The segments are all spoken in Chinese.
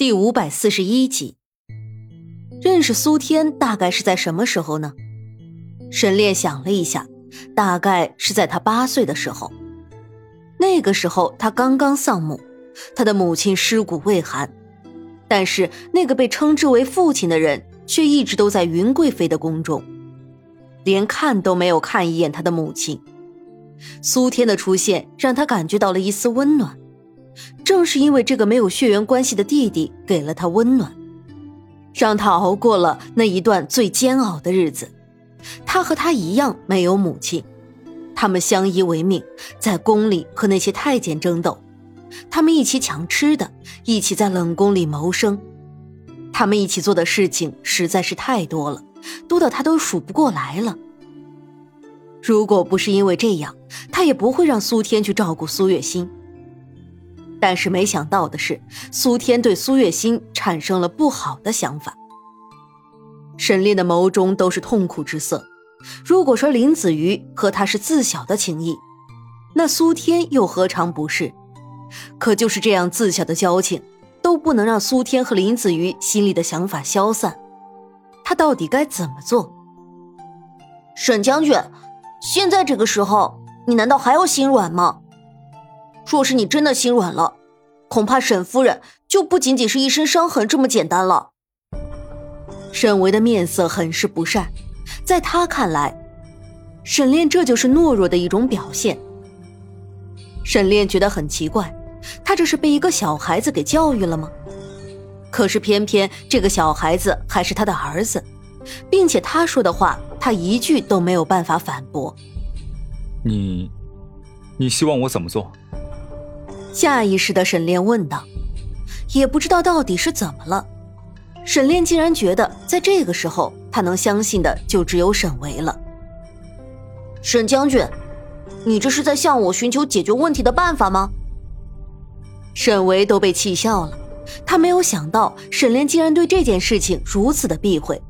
第五百四十一集，认识苏天大概是在什么时候呢？沈炼想了一下，大概是在他八岁的时候。那个时候他刚刚丧母，他的母亲尸骨未寒，但是那个被称之为父亲的人却一直都在云贵妃的宫中，连看都没有看一眼他的母亲。苏天的出现让他感觉到了一丝温暖。正是因为这个没有血缘关系的弟弟给了他温暖，让他熬过了那一段最煎熬的日子。他和他一样没有母亲，他们相依为命，在宫里和那些太监争斗，他们一起抢吃的，一起在冷宫里谋生，他们一起做的事情实在是太多了，多到他都数不过来了。如果不是因为这样，他也不会让苏天去照顾苏月心。但是没想到的是，苏天对苏月心产生了不好的想法。沈炼的眸中都是痛苦之色。如果说林子瑜和他是自小的情谊，那苏天又何尝不是？可就是这样自小的交情，都不能让苏天和林子瑜心里的想法消散。他到底该怎么做？沈将军，现在这个时候，你难道还要心软吗？若是你真的心软了，恐怕沈夫人就不仅仅是一身伤痕这么简单了。沈维的面色很是不善，在他看来，沈炼这就是懦弱的一种表现。沈炼觉得很奇怪，他这是被一个小孩子给教育了吗？可是偏偏这个小孩子还是他的儿子，并且他说的话，他一句都没有办法反驳。你，你希望我怎么做？下意识的沈炼问道，也不知道到底是怎么了，沈炼竟然觉得在这个时候他能相信的就只有沈维了。沈将军，你这是在向我寻求解决问题的办法吗？沈维都被气笑了，他没有想到沈炼竟然对这件事情如此的避讳。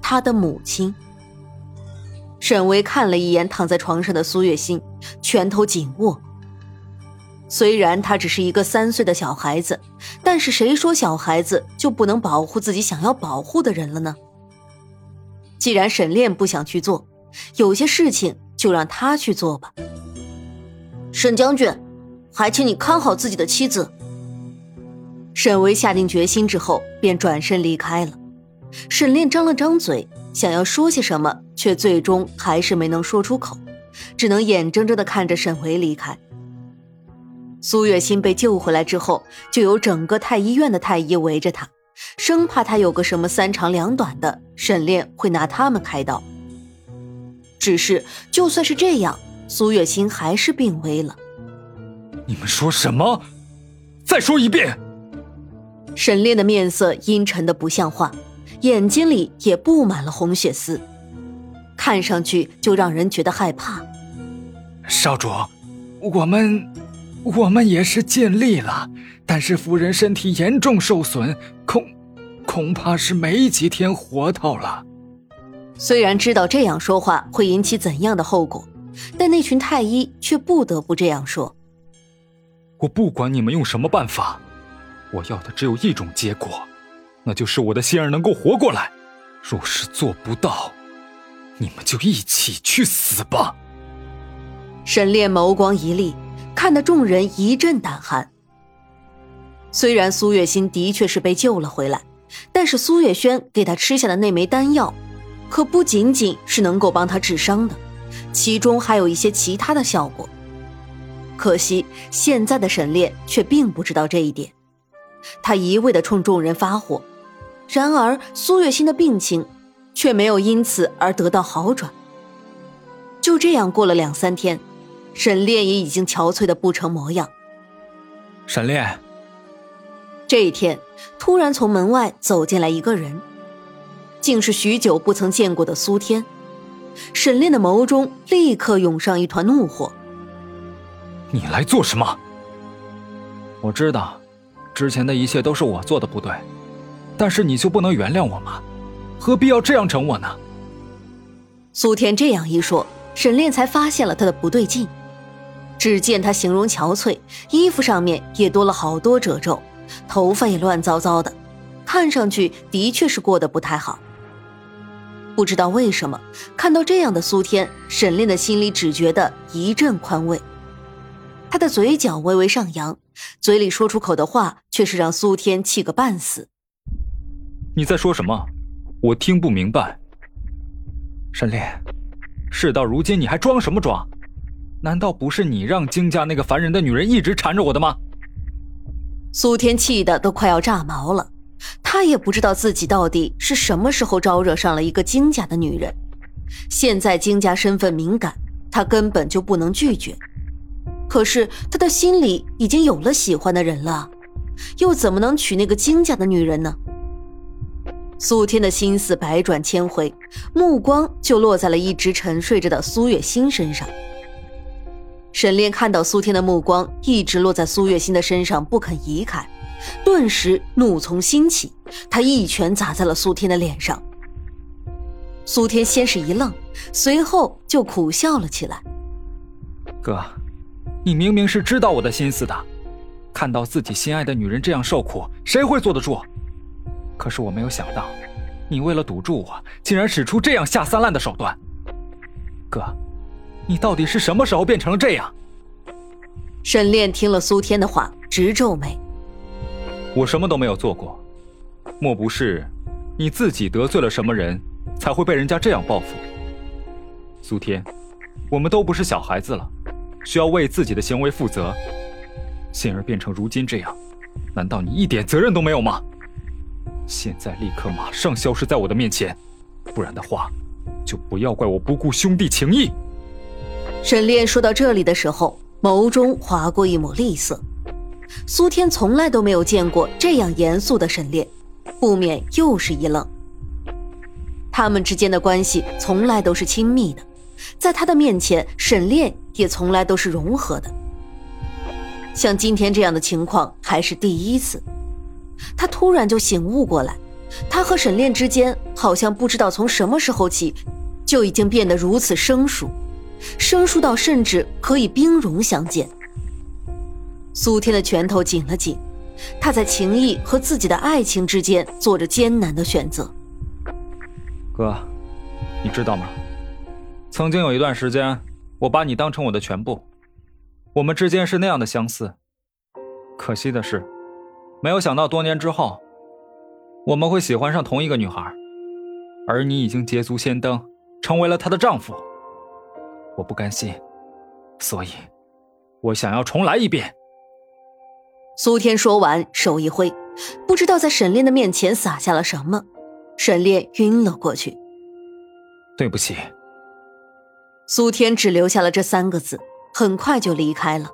他的母亲。沈维看了一眼躺在床上的苏月心，拳头紧握。虽然他只是一个三岁的小孩子，但是谁说小孩子就不能保护自己想要保护的人了呢？既然沈炼不想去做，有些事情就让他去做吧。沈将军，还请你看好自己的妻子。沈巍下定决心之后，便转身离开了。沈炼张了张嘴，想要说些什么，却最终还是没能说出口，只能眼睁睁的看着沈巍离开。苏月心被救回来之后，就有整个太医院的太医围着他，生怕他有个什么三长两短的，沈炼会拿他们开刀。只是就算是这样，苏月心还是病危了。你们说什么？再说一遍！沈炼的面色阴沉的不像话，眼睛里也布满了红血丝，看上去就让人觉得害怕。少主，我们。我们也是尽力了，但是夫人身体严重受损，恐恐怕是没几天活头了。虽然知道这样说话会引起怎样的后果，但那群太医却不得不这样说。我不管你们用什么办法，我要的只有一种结果，那就是我的心儿能够活过来。若是做不到，你们就一起去死吧。沈炼眸光一厉。看得众人一阵胆寒。虽然苏月心的确是被救了回来，但是苏月轩给他吃下的那枚丹药，可不仅仅是能够帮他治伤的，其中还有一些其他的效果。可惜现在的沈炼却并不知道这一点，他一味的冲众人发火。然而苏月心的病情却没有因此而得到好转。就这样过了两三天。沈炼也已经憔悴的不成模样。沈炼，这一天突然从门外走进来一个人，竟是许久不曾见过的苏天。沈炼的眸中立刻涌上一团怒火：“你来做什么？”我知道，之前的一切都是我做的不对，但是你就不能原谅我吗？何必要这样整我呢？苏天这样一说，沈炼才发现了他的不对劲。只见他形容憔悴，衣服上面也多了好多褶皱，头发也乱糟糟的，看上去的确是过得不太好。不知道为什么，看到这样的苏天，沈炼的心里只觉得一阵宽慰。他的嘴角微微上扬，嘴里说出口的话却是让苏天气个半死。你在说什么？我听不明白。沈炼，事到如今你还装什么装？难道不是你让金家那个烦人的女人一直缠着我的吗？苏天气得都快要炸毛了。他也不知道自己到底是什么时候招惹上了一个金家的女人。现在金家身份敏感，他根本就不能拒绝。可是他的心里已经有了喜欢的人了，又怎么能娶那个金家的女人呢？苏天的心思百转千回，目光就落在了一直沉睡着的苏月心身上。沈炼看到苏天的目光一直落在苏月心的身上，不肯移开。顿时怒从心起，他一拳砸在了苏天的脸上。苏天先是一愣，随后就苦笑了起来：“哥，你明明是知道我的心思的，看到自己心爱的女人这样受苦，谁会坐得住？可是我没有想到，你为了堵住我，竟然使出这样下三滥的手段。哥，你到底是什么时候变成了这样？”沈炼听了苏天的话，直皱眉。我什么都没有做过，莫不是你自己得罪了什么人，才会被人家这样报复？苏天，我们都不是小孩子了，需要为自己的行为负责。心儿变成如今这样，难道你一点责任都没有吗？现在立刻马上消失在我的面前，不然的话，就不要怪我不顾兄弟情义。沈炼说到这里的时候，眸中划过一抹厉色。苏天从来都没有见过这样严肃的沈炼，不免又是一愣。他们之间的关系从来都是亲密的，在他的面前，沈炼也从来都是融合的。像今天这样的情况还是第一次，他突然就醒悟过来，他和沈炼之间好像不知道从什么时候起，就已经变得如此生疏，生疏到甚至可以兵戎相见。苏天的拳头紧了紧，他在情谊和自己的爱情之间做着艰难的选择。哥，你知道吗？曾经有一段时间，我把你当成我的全部，我们之间是那样的相似。可惜的是，没有想到多年之后，我们会喜欢上同一个女孩，而你已经捷足先登，成为了她的丈夫。我不甘心，所以，我想要重来一遍。苏天说完，手一挥，不知道在沈炼的面前撒下了什么，沈炼晕了过去。对不起。苏天只留下了这三个字，很快就离开了。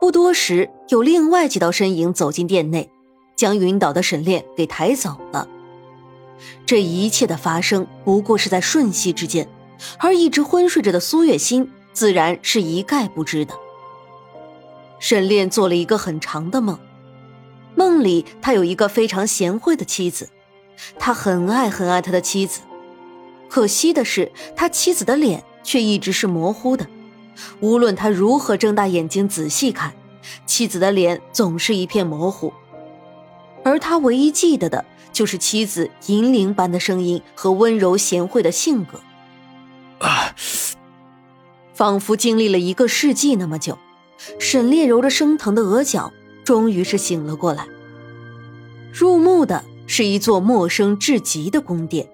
不多时，有另外几道身影走进店内，将晕倒的沈炼给抬走了。这一切的发生不过是在瞬息之间，而一直昏睡着的苏月心自然是一概不知的。沈炼做了一个很长的梦，梦里他有一个非常贤惠的妻子，他很爱很爱他的妻子，可惜的是他妻子的脸却一直是模糊的，无论他如何睁大眼睛仔细看，妻子的脸总是一片模糊，而他唯一记得的就是妻子银铃般的声音和温柔贤惠的性格，啊，仿佛经历了一个世纪那么久。沈烈揉着生疼的额角，终于是醒了过来。入目的是一座陌生至极的宫殿。